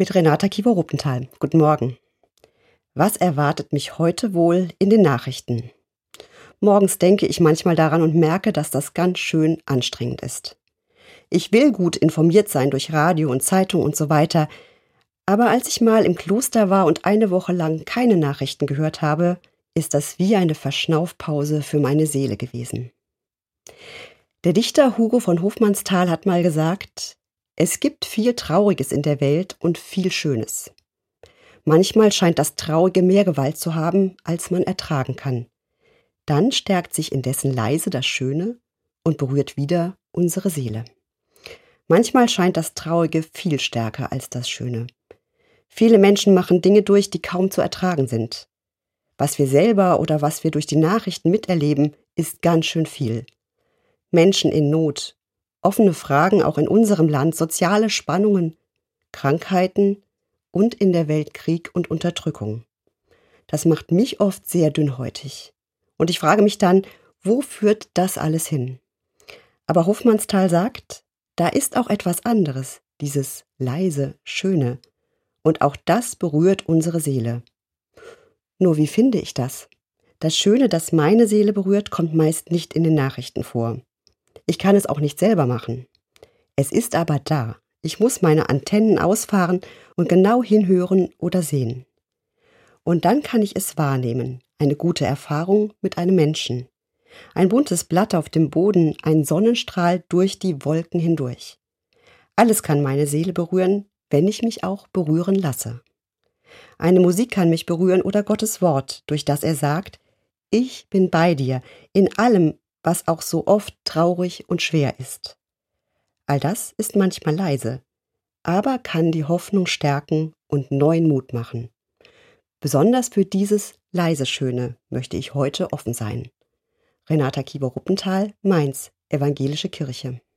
mit Renata Kiewer-Ruppenthal. Guten Morgen. Was erwartet mich heute wohl in den Nachrichten? Morgens denke ich manchmal daran und merke, dass das ganz schön anstrengend ist. Ich will gut informiert sein durch Radio und Zeitung und so weiter, aber als ich mal im Kloster war und eine Woche lang keine Nachrichten gehört habe, ist das wie eine Verschnaufpause für meine Seele gewesen. Der Dichter Hugo von Hofmannsthal hat mal gesagt, es gibt viel Trauriges in der Welt und viel Schönes. Manchmal scheint das Traurige mehr Gewalt zu haben, als man ertragen kann. Dann stärkt sich indessen leise das Schöne und berührt wieder unsere Seele. Manchmal scheint das Traurige viel stärker als das Schöne. Viele Menschen machen Dinge durch, die kaum zu ertragen sind. Was wir selber oder was wir durch die Nachrichten miterleben, ist ganz schön viel. Menschen in Not, offene Fragen auch in unserem Land, soziale Spannungen, Krankheiten und in der Welt Krieg und Unterdrückung. Das macht mich oft sehr dünnhäutig. Und ich frage mich dann, wo führt das alles hin? Aber Hofmannsthal sagt, da ist auch etwas anderes, dieses leise, schöne. Und auch das berührt unsere Seele. Nur wie finde ich das? Das Schöne, das meine Seele berührt, kommt meist nicht in den Nachrichten vor. Ich kann es auch nicht selber machen. Es ist aber da. Ich muss meine Antennen ausfahren und genau hinhören oder sehen. Und dann kann ich es wahrnehmen, eine gute Erfahrung mit einem Menschen. Ein buntes Blatt auf dem Boden, ein Sonnenstrahl durch die Wolken hindurch. Alles kann meine Seele berühren, wenn ich mich auch berühren lasse. Eine Musik kann mich berühren oder Gottes Wort, durch das er sagt, ich bin bei dir in allem, was auch so oft traurig und schwer ist. All das ist manchmal leise, aber kann die Hoffnung stärken und neuen Mut machen. Besonders für dieses leise Schöne möchte ich heute offen sein. Renata Kieber-Ruppenthal, Mainz, Evangelische Kirche.